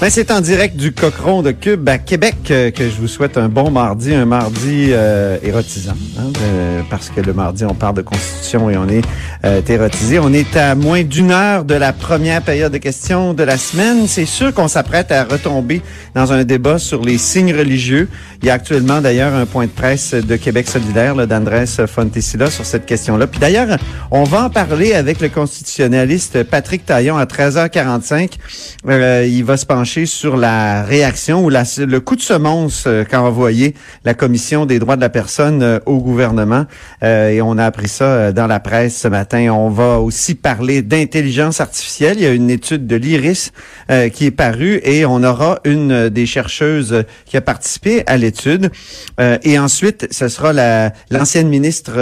Ben, c'est en direct du Cochon de Cube à Québec euh, que je vous souhaite un bon mardi, un mardi euh, érotisant, hein, euh, parce que le mardi on parle de constitution et on est euh, érotisé. On est à moins d'une heure de la première période de questions de la semaine. C'est sûr qu'on s'apprête à retomber dans un débat sur les signes religieux. Il y a actuellement d'ailleurs un point de presse de Québec solidaire d'Andrés Fontesilla sur cette question-là. Puis d'ailleurs, on va en parler avec le constitutionnaliste Patrick Taillon à 13h45. il va se pencher sur la réaction ou la, le coup de semonce euh, qu'a envoyé la Commission des droits de la personne euh, au gouvernement. Euh, et on a appris ça euh, dans la presse ce matin. On va aussi parler d'intelligence artificielle. Il y a une étude de l'IRIS euh, qui est parue et on aura une des chercheuses qui a participé à l'étude. et ensuite, ce sera la, l'ancienne ministre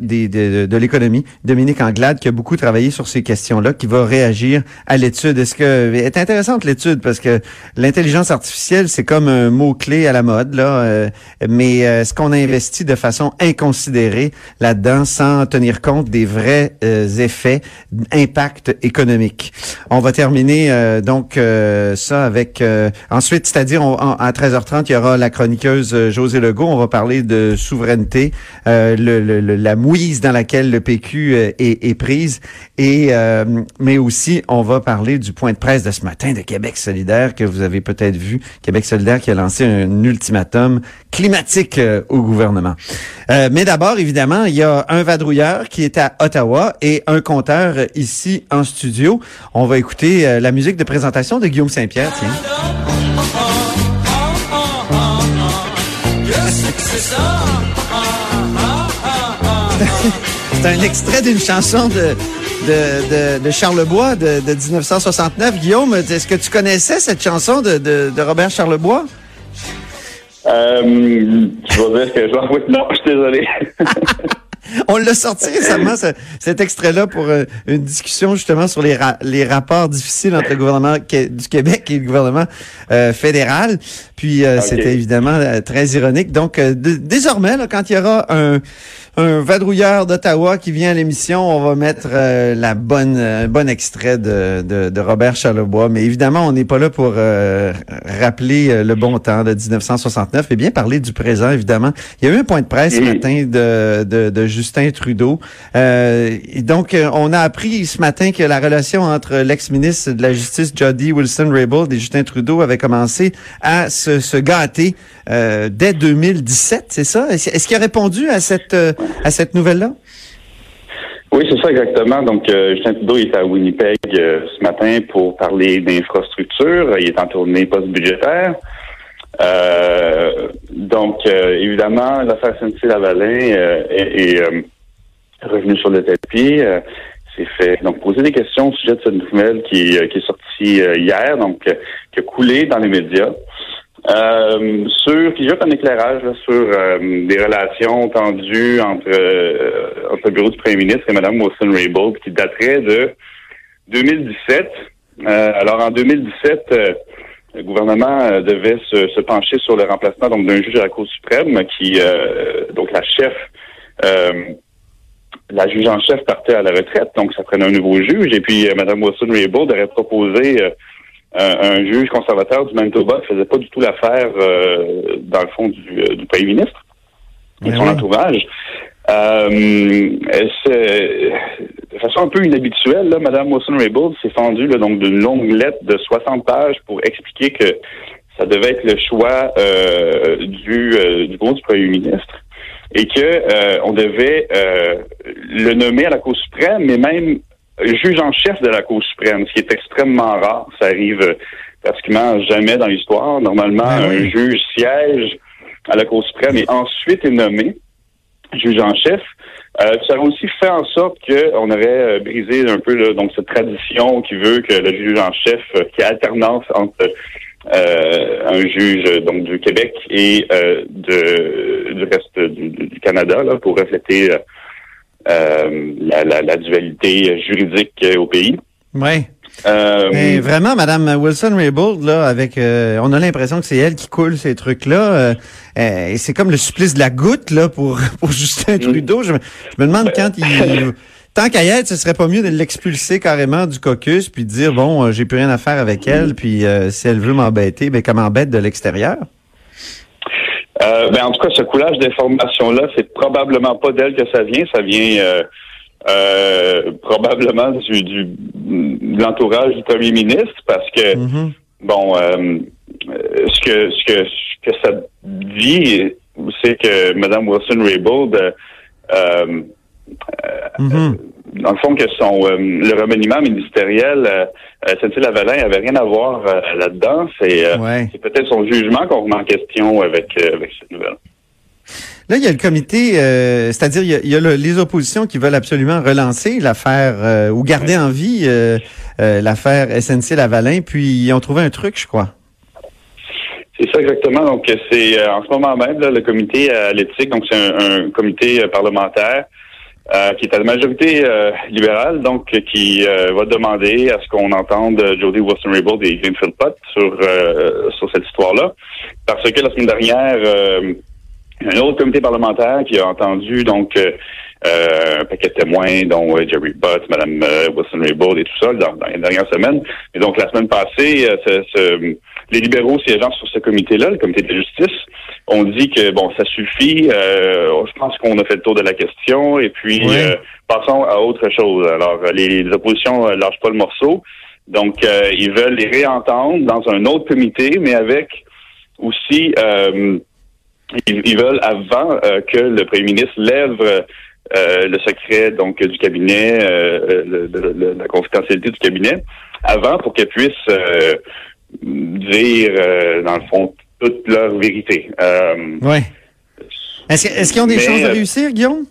des, de, de l'économie, Dominique Anglade, qui a beaucoup travaillé sur ces questions-là, qui va réagir à l'étude. Est-ce que est intéressante l'étude parce que l'intelligence artificielle, c'est comme un mot-clé à la mode, là, euh, mais euh, est-ce qu'on a investi de façon inconsidérée là-dedans sans tenir compte des vrais euh, effets, impact économique? On va terminer euh, donc euh, ça avec... ensuite, c'est-à-dire à 13h30, il y aura la chroniqueuse José Legault. On va parler de souveraineté, le, le, la mouise dans laquelle le PQ est, est prise, et mais aussi, on va parler du point de presse de ce matin de Québec solidaire que vous avez peut-être vu, Québec solidaire qui a lancé un ultimatum climatique euh, au gouvernement. Euh, mais d'abord, évidemment, il y a un vadrouilleur qui est à Ottawa et un compteur ici en studio. On va écouter euh, la musique de présentation de Guillaume Saint-Pierre, tiens. C'est un extrait d'une chanson de de, de, de Charlebois de, de, 1969. Guillaume, est-ce que tu connaissais cette chanson de, de, de Robert Charlebois? Euh, tu vas dire que je vais... Oui, non, je suis désolé. On l'a sorti récemment, ce, cet extrait-là, pour euh, une discussion justement sur les, ra les rapports difficiles entre le gouvernement du Québec et le gouvernement euh, fédéral. Puis euh, okay. c'était évidemment très ironique. Donc désormais, là, quand il y aura un, un vadrouilleur d'Ottawa qui vient à l'émission, on va mettre euh, la bonne, un bon extrait de, de, de, Robert Charlebois. Mais évidemment, on n'est pas là pour euh, rappeler euh, le bon temps de 1969 et bien parler du présent, évidemment. Il y a eu un point de presse ce matin de, de, de Justin Trudeau. et donc, on a appris ce matin que la relation entre l'ex-ministre de la Justice, Jody Wilson-Raybould, et Justin Trudeau avait commencé à se, se gâter dès 2017, c'est ça? Est-ce qu'il a répondu à cette à cette nouvelle-là? Oui, c'est ça exactement. Donc, euh, Justin Trudeau est à Winnipeg euh, ce matin pour parler d'infrastructure. Il est en tournée post-budgétaire. Euh, donc, évidemment, l'affaire SNC-Lavalin est, est revenue sur le tapis. c'est fait donc poser des questions au sujet de cette nouvelle qui est sortie hier, donc qui a coulé dans les médias. Euh, sur, puis juste un éclairage là, sur euh, des relations tendues entre, euh, entre le bureau du premier ministre et Mme Wilson-Raybould qui daterait de 2017. Euh, alors en 2017, le gouvernement devait se, se, pencher sur le remplacement donc d'un juge à la Cour suprême qui, donc la chef, la juge en chef partait à la retraite, donc ça prenait un nouveau juge. Et puis Mme Wilson-Raybould aurait proposé un juge conservateur du Manitoba ne faisait pas du tout l'affaire, euh, dans le fond, du, euh, du premier ministre et son entourage. Euh, de façon un peu inhabituelle, là, Mme Wilson-Raybould s'est fendue donc d'une longue lettre de 60 pages pour expliquer que ça devait être le choix euh, du, euh, du du premier ministre et que on devait le nommer à la Cour suprême, mais même juge en chef de la Cour suprême, ce qui est extrêmement rare. Ça arrive euh, pratiquement jamais dans l'histoire. Normalement, Ben un juge siège à la Cour suprême et ensuite est nommé juge en chef. Euh, ça a aussi fait en sorte qu'on aurait euh, brisé un peu là, donc cette tradition qui veut que le juge en chef, euh, qui a alternance entre euh, un juge donc du Québec et euh, de, du reste du, du, du Canada là, pour refléter la, la, la, dualité juridique au pays. Oui. Euh, vraiment, Madame Wilson-Raybould, là, avec, euh, on a l'impression que c'est elle qui coule ces trucs-là. Euh, euh c'est comme le supplice de la goutte là pour pour Justin mm. Trudeau. Je, me demande quand il, tant qu'à y être, ce serait pas mieux de l'expulser carrément du caucus puis de dire bon, j'ai plus rien à faire avec elle, puis si elle veut m'embêter, ben comme m'embête de l'extérieur. Ben en tout cas, ce coulage d'informations-là, c'est probablement pas d'elle que ça vient. Ça vient euh, probablement du, du de l'entourage du premier ministre parce que mm-hmm. bon euh, ce que ce que ce que ça dit c'est que Mme Wilson Euh, euh mm-hmm. dans le fond que son le remaniement ministériel euh, Lavalin avait rien à voir là-dedans c'est c'est peut-être son jugement qu'on remet en question avec avec cette nouvelle. Là, il y a le comité, euh, c'est-à-dire il y a, les oppositions qui veulent absolument relancer l'affaire euh, ou garder en vie euh, l'affaire SNC-Lavalin, puis ils ont trouvé un truc, je crois. C'est ça exactement. Donc, c'est en ce moment même le comité à l'éthique, donc c'est un, comité parlementaire qui est à la majorité libérale, donc qui va demander à ce qu'on entende Jody Wilson-Raybould et James Philpott sur sur cette histoire-là, parce que la semaine dernière un autre comité parlementaire qui a entendu donc euh, euh un paquet de témoins, dont euh, Jerry Butt, Mme euh, Wilson-Raybould et tout ça, dans, les dernières semaines. Et donc, la semaine passée, les libéraux siégeant sur ce comité-là, le comité de justice, ont dit que, bon, ça suffit. je pense qu'on a fait le tour de la question. Et puis, passons à autre chose. Alors, les, les oppositions lâchent pas le morceau. Donc, ils veulent les réentendre dans un autre comité, mais avec aussi... Euh, ils, veulent, avant euh, que le premier ministre lève euh, le secret donc du cabinet, euh, la confidentialité du cabinet, avant pour qu'elle puisse dire, dans le fond, toute leur vérité. oui. Est-ce qu'ils ont des chances de réussir, Guillaume?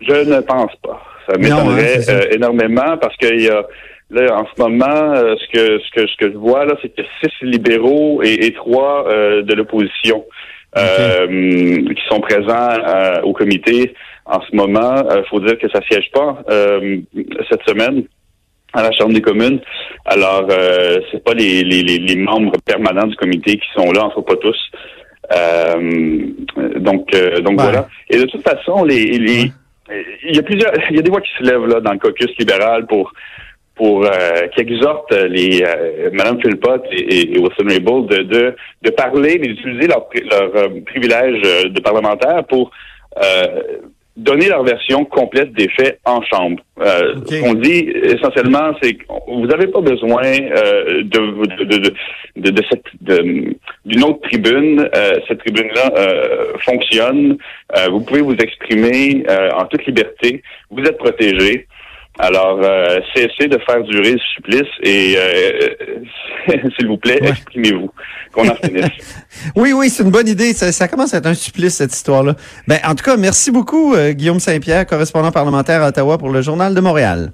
Je ne pense pas. Ça hein, m'étonnerait énormément parce qu'il y a Là, en ce moment, euh, ce que ce que ce que je vois là, c'est que six libéraux et, trois euh, de l'opposition euh, qui sont présents au comité en ce moment. Il faut dire que ça siège pas cette semaine à la Chambre des communes. Alors, c'est pas les, les, les, membres permanents du comité qui sont là, en fait pas tous. donc, donc voilà. Et de toute façon, les, les il y a plusieurs, il y a des voix qui se lèvent là dans le caucus libéral pour pour euh, qui exhorte les euh, Mme Philpott et, et Wilson Raybould de, de, de, parler, mais d'utiliser leur, leur euh, privilège euh, de parlementaire pour donner leur version complète des faits en chambre. Ce qu'on dit essentiellement, c'est que vous n'avez pas besoin de, de, de, de, cette d'une autre tribune. cette tribune-là fonctionne. vous pouvez vous exprimer en toute liberté. Vous êtes protégé. Alors, euh, cessez de faire durer le supplice et, euh, s'il vous plaît, exprimez-vous, qu'on en finisse. oui, oui, c'est une bonne idée. Ça, commence à être un supplice, cette histoire-là. Ben, en tout cas, merci beaucoup, euh, Guillaume Saint-Pierre, correspondant parlementaire à Ottawa pour le Journal de Montréal.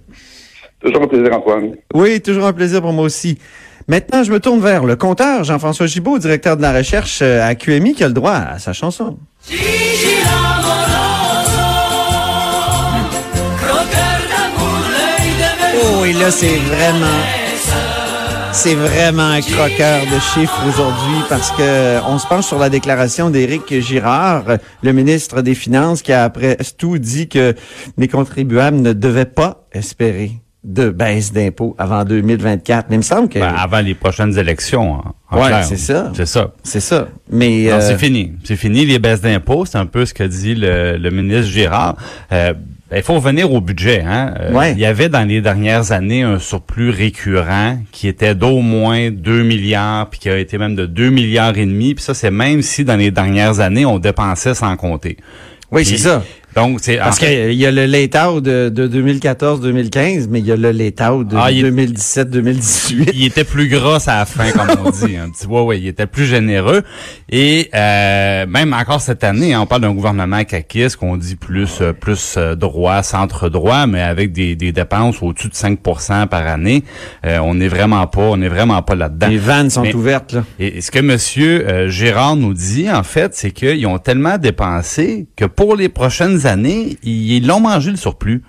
Toujours un plaisir, Antoine. Oui, toujours un plaisir pour moi aussi. Maintenant, je me tourne vers le compteur, Jean-François Gibault, directeur de la recherche à QMI, qui a le droit à sa chanson. Et là, c'est vraiment, c'est vraiment un croqueur de chiffres aujourd'hui parce que on se penche sur la déclaration d'Éric Girard, le ministre des Finances, qui a après tout dit que les contribuables ne devaient pas espérer de baisse d'impôts avant 2024. Mais il me semble que... Ben, avant les prochaines élections. Hein, ouais, c'est ça. C'est ça. C'est ça. Mais... c'est euh, fini. C'est fini les baisses d'impôts. C'est un peu ce que dit le, ministre Girard. Euh, ben, il faut revenir au budget. Hein? Euh, il y avait dans les dernières années un surplus récurrent qui était d'au moins 2 milliards, puis qui a été même de 2 milliards et demi. Puis ça, c'est même si dans les dernières années, on dépensait sans compter. Oui, c'est ça. Donc, c'est parce qu'il y a le late de, de 2014-2015, mais il y a le late de 2017-2018. Ah, il était plus gros à la fin, comme on dit. Un petit ouais, ouais, il était plus généreux. Et euh, même encore cette année, hein, on parle d'un gouvernement caquiste qu'on dit plus euh, plus euh, droit, centre droit, mais avec des, des dépenses au-dessus de 5% par année. on n'est vraiment pas, on n'est vraiment pas là-dedans. Les vannes sont ouvertes là. Et, ce que Monsieur Gérard nous dit, en fait, c'est qu'ils ont tellement dépensé que pour les prochaines années, ils l'ont mangé le surplus.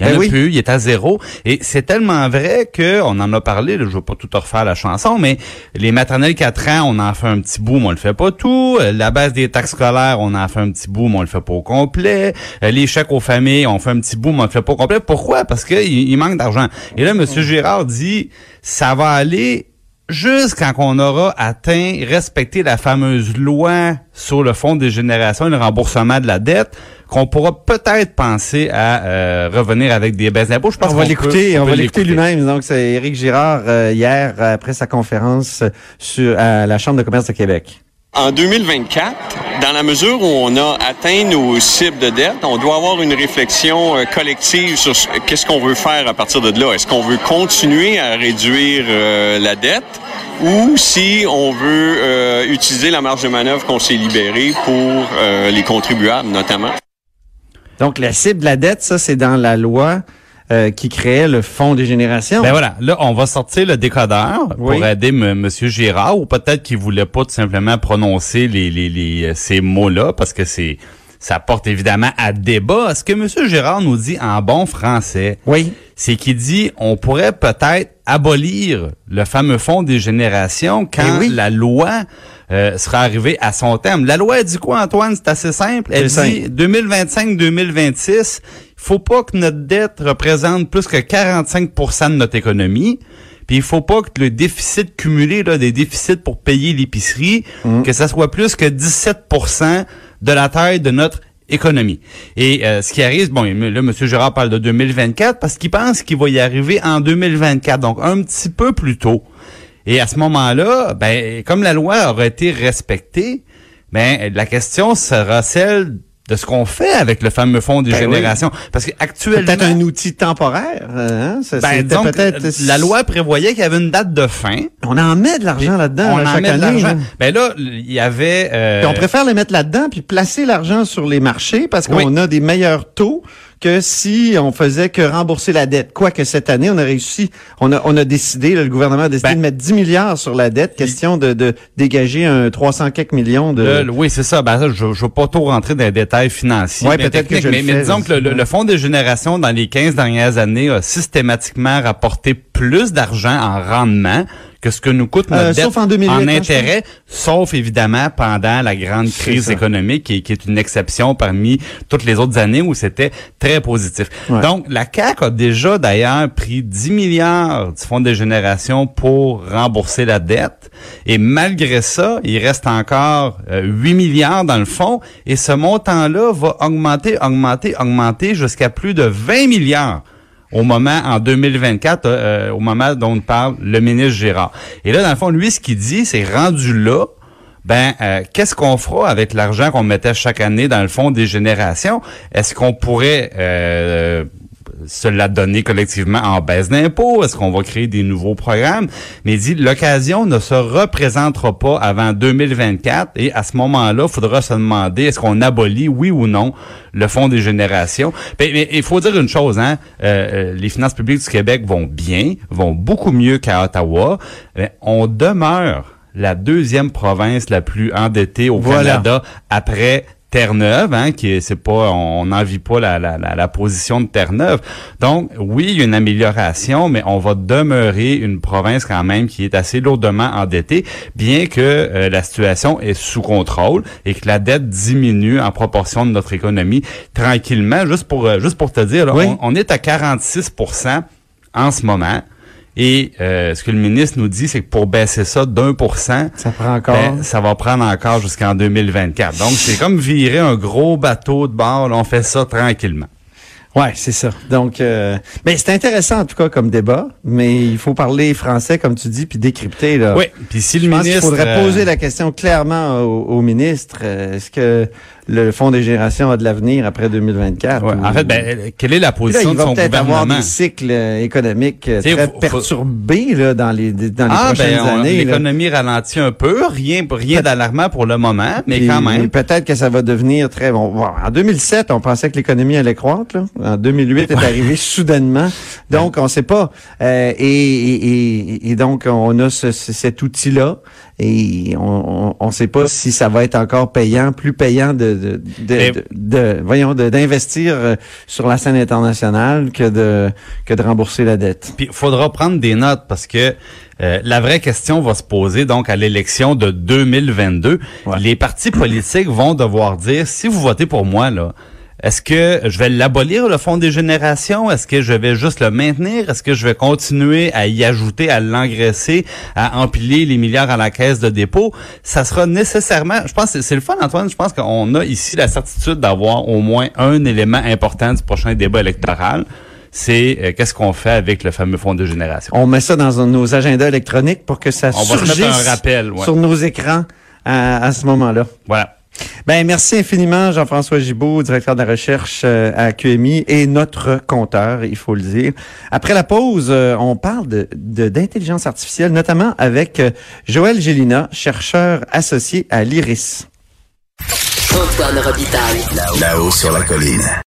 Il n'y en ben a plus, il est à zéro. Et c'est tellement vrai que on en a parlé, là, je veux pas tout refaire la chanson, mais les maternelles 4 ans, on en fait un petit bout, mais on le fait pas tout. La base des taxes scolaires, on en fait un petit bout, mais on le fait pas au complet. Les chèques aux familles, on fait un petit bout, mais on le fait pas au complet. Pourquoi? Parce qu'il il manque d'argent. Et là, M. Girard dit, ça va aller jusqu'à quand on aura atteint, respecté la fameuse loi sur le fonds des générations et le remboursement de la dette, qu'on pourra peut-être penser à euh, revenir avec des baisses d'impôts. Je pense on va l'écouter, on, va l'écouter lui-même. Donc c'est Éric Girard euh, hier après sa conférence sur à la Chambre de commerce de Québec. En 2024, dans la mesure où on a atteint nos cibles de dette, on doit avoir une réflexion euh, collective sur qu'est-ce qu'on veut faire à partir de là. Est-ce qu'on veut continuer à réduire euh, la dette ou si on veut euh, utiliser la marge de manœuvre qu'on s'est libérée pour les contribuables notamment? Donc la cible de la dette, ça c'est dans la loi euh, qui créait le Fonds des générations. Ben voilà, là, on va sortir le décodeur pour aider M. Girard, ou peut-être qu'il voulait pas tout simplement prononcer les, les, les euh, ces mots-là, parce que c'est ça porte évidemment à débat. Ce que M. Girard nous dit en bon français, oui. c'est qu'il dit on pourrait peut-être abolir le fameux fonds des générations quand eh la loi euh, sera arrivée à son terme. La loi dit quoi, Antoine? C'est assez simple. Elle dit 2025-2026, faut pas que notre dette représente plus que 45% de notre économie. Puis il faut pas que le déficit cumulé là, des déficits pour payer l'épicerie, mmh. que ça soit plus que 17% de la taille de notre économie. Et euh, ce qui arrive, bon, là, M. Gérard parle de 2024 parce qu'il pense qu'il va y arriver en 2024, donc un petit peu plus tôt. Et à ce moment-là, ben, comme la loi aurait été respectée, ben, la question sera celle de ce qu'on fait avec le fameux fonds des ben générations. Parce qu'actuellement... Peut-être un outil temporaire. Hein? Ça, ben, peut-être... La loi prévoyait qu'il y avait une date de fin. On en met de l'argent là-dedans on en met De l'argent. Ben là, il y avait... Euh... on préfère les mettre là-dedans puis placer l'argent sur les marchés parce qu'on a des meilleurs taux que si on faisait que rembourser la dette. Quoique cette année, on a réussi, on a, on a décidé, le gouvernement a décidé ben, de mettre 10 milliards sur la dette, question de, de dégager un 300 quelques millions de... oui, c'est ça. Ben, je ne veux pas trop rentrer dans les détails financiers. Ouais, peut-être que je mais, mais disons que le, le, Fonds des générations, dans les 15 dernières années, a systématiquement rapporté plus d'argent en rendement que ce que nous coûte notre euh, dette en, hein, intérêt, sauf évidemment pendant la grande crise économique qui, qui, est une exception parmi toutes les autres années où c'était très positif. Donc, la CAC a déjà d'ailleurs pris 10 milliards du Fonds de génération pour rembourser la dette. Et malgré ça, il reste encore 8 euh, milliards dans le fonds et ce montant-là va augmenter, augmenter, augmenter jusqu'à plus de 20 milliards au moment en 2024, euh, euh, au moment dont parle le ministre Gérard. Et là, dans le fond, lui, ce qu'il dit, c'est rendu là, ben euh, qu'est-ce qu'on fera avec l'argent qu'on mettait chaque année dans le fond des générations? Est-ce qu'on pourrait se la donner collectivement en baisse d'impôts? Est-ce qu'on va créer des nouveaux programmes? Mais il dit, l'occasion ne se représentera pas avant 2024 et à ce moment-là, il faudra se demander est-ce qu'on abolit, oui ou non, le Fonds des générations? Mais, il faut dire une chose, hein, euh, euh, les finances publiques du Québec vont bien, vont beaucoup mieux qu'à Ottawa. Mais on demeure la deuxième province la plus endettée au Canada après Terre-Neuve, hein, qui c'est pas, on n'envie pas la, la, la, position de Terre-Neuve. Donc, oui, il y a une amélioration, mais on va demeurer une province quand même qui est assez lourdement endettée, bien que euh, la situation est sous contrôle et que la dette diminue en proportion de notre économie tranquillement. Juste pour, euh, juste pour te dire, on, on, est à 46% en ce moment. Et euh, ce que le ministre nous dit, c'est que pour baisser ça d'un pour cent, ça prend encore, ben, ça va prendre encore jusqu'en 2024. Donc c'est comme virer un gros bateau de bord. on fait ça tranquillement. Ouais, c'est ça. Donc, euh, mais c'est intéressant en tout cas comme débat, mais il faut parler français comme tu dis puis décrypter là. Oui. Puis si le Je pense ministre, qu'il faudrait euh, poser la question clairement au, au ministre. euh, Est-ce que le Fonds des générations a de l'avenir après 2024 ouais, ou- en fait, ben, quelle est la là, position il de va son peut-être avoir des cycles euh, économiques euh, T'sais, très faut- perturbés là, dans les dans les Ah, prochaines ben, on- années. là. l'économie ralentit un peu, rien, rien d'alarmant pour le moment, mais Puis, quand même. Peut-être que ça va devenir très bon. Bon, En 2007, on pensait que l'économie allait croître. Là. En 2008, est arrivé soudainement. Donc, on sait pas. Euh, et, et, et- et donc, on a ce- cet outil-là. Et on ne sait pas si ça va être encore payant, plus payant de, de, de, Mais- de- de- voyons, d'investir euh, sur la scène internationale que de que de rembourser la dette. Puis il faudra prendre des notes parce que euh, la vraie question va se poser donc à l'élection de 2022. Ouais. Les partis politiques vont devoir dire si vous votez pour moi là, est-ce que je vais l'abolir le fonds des générations? Est-ce que je vais juste le maintenir? Est-ce que je vais continuer à y ajouter, à l'engraisser, à empiler les milliards à la caisse de dépôt? Ça sera nécessairement, je pense, que c'est le fun Antoine. Je pense qu'on a ici la certitude d'avoir au moins un élément important du prochain débat électoral c'est euh, qu'est-ce qu'on fait avec le fameux fonds de génération? On met ça dans nos agendas électroniques pour que ça On va se surgisse mettre un rappel, ouais. sur nos écrans à, à ce moment-là. Voilà. Ben merci infiniment Jean-François Gibault, directeur de la recherche euh, à QMI et notre compteur, il faut le dire. Après la pause, euh, on parle de d'intelligence artificielle, notamment avec euh, Joël Gélina, chercheur associé à l'IRIS. Là-haut sur la colline.